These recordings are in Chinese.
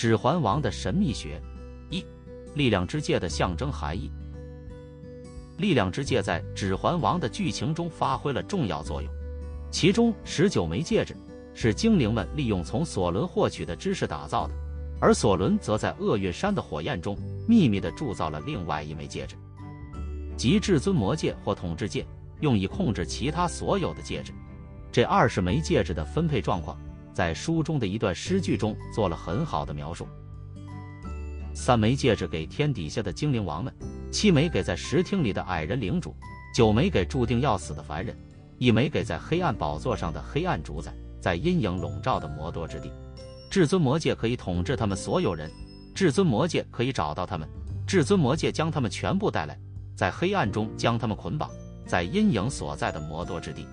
指环王的神秘学一，力量之戒的象征含义。力量之戒在指环王的剧情中发挥了重要作用，其中十九枚戒指是精灵们利用从索伦获取的知识打造的，而索伦则在厄运山的火焰中秘密地铸造了另外一枚戒指，即至尊魔戒或统治戒，用以控制其他所有的戒指。这二十枚戒指的分配状况。在书中的一段诗句中做了很好的描述：三枚戒指给天底下的精灵王们，七枚给在石厅里的矮人领主，九枚给注定要死的凡人，一枚给在黑暗宝座上的黑暗主宰，在阴影笼罩的魔多之地。至尊魔戒可以统治他们所有人，至尊魔戒可以找到他们，至尊魔戒将他们全部带来，在黑暗中将他们捆绑，在阴影所在的魔多之地。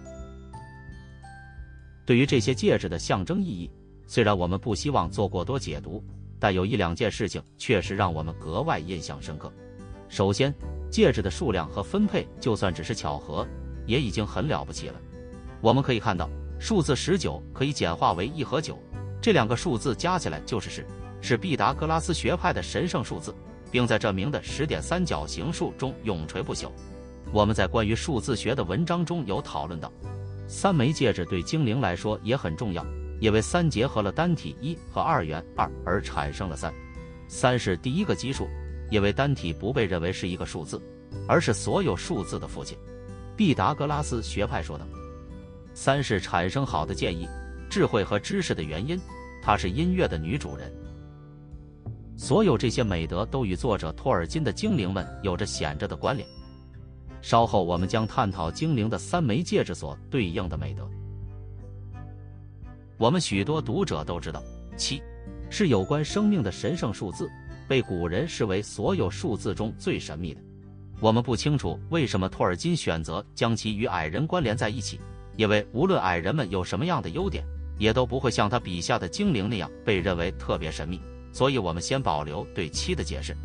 对于这些戒指的象征意义，虽然我们不希望做过多解读，但有一两件事情确实让我们格外印象深刻。首先，戒指的数量和分配，就算只是巧合，也已经很了不起了。我们可以看到，数字十九可以简化为一和九，这两个数字加起来就是十，是毕达哥拉斯学派的神圣数字，并在这名的十点三角形数中永垂不朽。我们在关于数字学的文章中有讨论到。三枚戒指对精灵来说也很重要，因为三结合了单体一和二元二而产生了三。三是第一个基数，因为单体不被认为是一个数字，而是所有数字的父亲。毕达哥拉斯学派说道：“三是产生好的建议、智慧和知识的原因，它是音乐的女主人。所有这些美德都与作者托尔金的精灵们有着显着的关联。”稍后我们将探讨精灵的三枚戒指所对应的美德。我们许多读者都知道，七是有关生命的神圣数字，被古人视为所有数字中最神秘的。我们不清楚为什么托尔金选择将其与矮人关联在一起，因为无论矮人们有什么样的优点，也都不会像他笔下的精灵那样被认为特别神秘。所以，我们先保留对七的解释。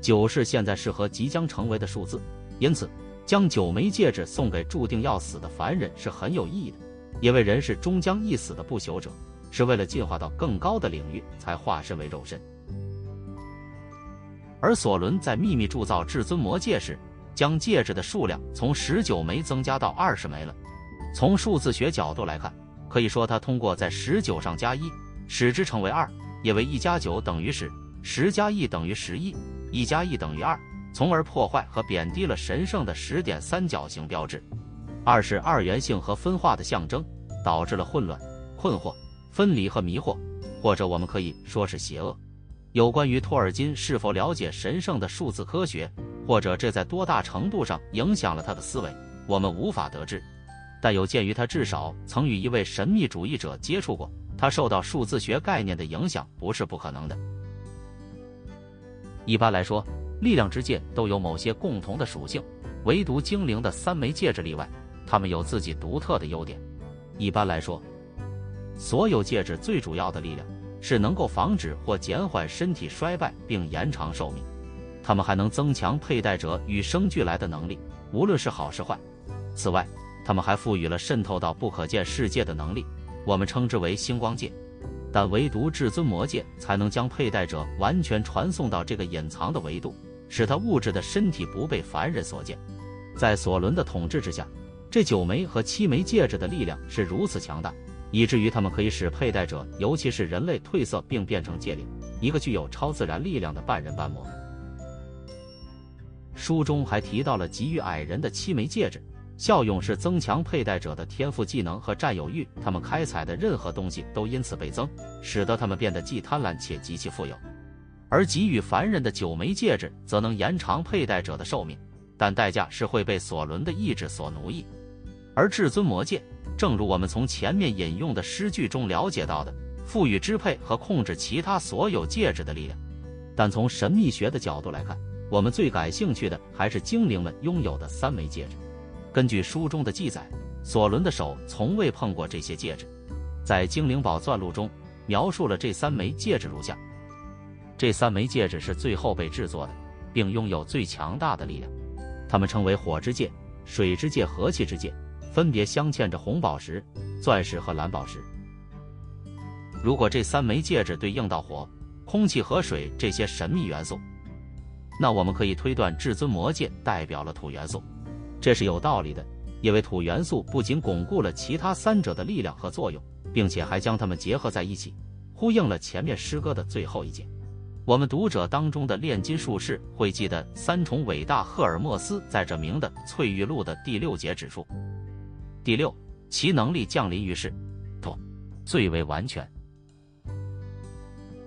九是现在适合即将成为的数字，因此。将九枚戒指送给注定要死的凡人是很有意义的，因为人是终将一死的不朽者，是为了进化到更高的领域才化身为肉身。而索伦在秘密铸造至尊魔戒时，将戒指的数量从十九枚增加到二十枚了。从数字学角度来看，可以说他通过在十九上加一，使之成为二，因为一加九等于十，十加一等于十一，一加一等于二。从而破坏和贬低了神圣的十点三角形标志。二是二元性和分化的象征，导致了混乱、困惑、分离和迷惑，或者我们可以说是邪恶。有关于托尔金是否了解神圣的数字科学，或者这在多大程度上影响了他的思维，我们无法得知。但有鉴于他至少曾与一位神秘主义者接触过，他受到数字学概念的影响不是不可能的。一般来说。力量之戒都有某些共同的属性，唯独精灵的三枚戒指例外，它们有自己独特的优点。一般来说，所有戒指最主要的力量是能够防止或减缓身体衰败并延长寿命，它们还能增强佩戴者与生俱来的能力，无论是好是坏。此外，它们还赋予了渗透到不可见世界的能力，我们称之为星光戒。但唯独至尊魔戒才能将佩戴者完全传送到这个隐藏的维度，使他物质的身体不被凡人所见。在索伦的统治之下，这九枚和七枚戒指的力量是如此强大，以至于他们可以使佩戴者，尤其是人类褪色并变成戒灵，一个具有超自然力量的半人半魔。书中还提到了给予矮人的七枚戒指。效用是增强佩戴者的天赋技能和占有欲，他们开采的任何东西都因此倍增，使得他们变得既贪婪且极其富有。而给予凡人的九枚戒指则能延长佩戴者的寿命，但代价是会被索伦的意志所奴役。而至尊魔戒，正如我们从前面引用的诗句中了解到的，赋予支配和控制其他所有戒指的力量。但从神秘学的角度来看，我们最感兴趣的还是精灵们拥有的三枚戒指。根据书中的记载，索伦的手从未碰过这些戒指。在《精灵宝钻录》中描述了这三枚戒指如下：这三枚戒指是最后被制作的，并拥有最强大的力量。它们称为火之戒、水之戒和气之戒，分别镶嵌着红宝石、钻石和蓝宝石。如果这三枚戒指对应到火，空气和水这些神秘元素。那我们可以推断至尊魔戒代表了土元素，这是有道理的，因为土元素不仅巩固了其他三者的力量和作用，并且还将它们结合在一起，呼应了前面诗歌的最后一节。我们读者当中的炼金术士会记得三重伟大赫尔墨斯在这名的翠玉录的第六节指出：第六，其能力降临于世，土最为完全。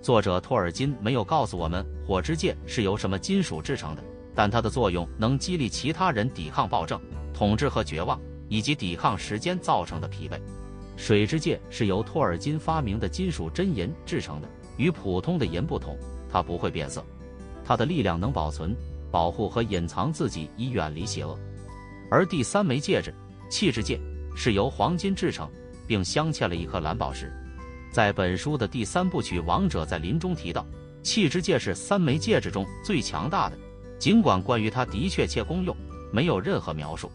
作者托尔金没有告诉我们火之戒是由什么金属制成的，但它的作用能激励其他人抵抗暴政、统治和绝望，以及抵抗时间造成的疲惫。水之戒是由托尔金发明的金属真银制成的，与普通的银不同，它不会变色，它的力量能保存、保护和隐藏自己，以远离邪恶。而第三枚戒指气质戒是由黄金制成，并镶嵌了一颗蓝宝石。在本书的第三部曲《王者在林》中提到，气质戒是三枚戒指中最强大的。尽管关于它的确切功用没有任何描述，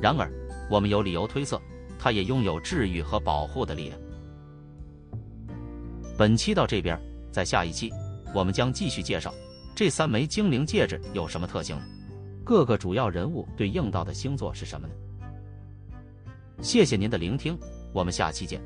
然而我们有理由推测，它也拥有治愈和保护的力量。本期到这边，在下一期我们将继续介绍这三枚精灵戒指有什么特性呢？各个主要人物对应到的星座是什么呢？谢谢您的聆听，我们下期见。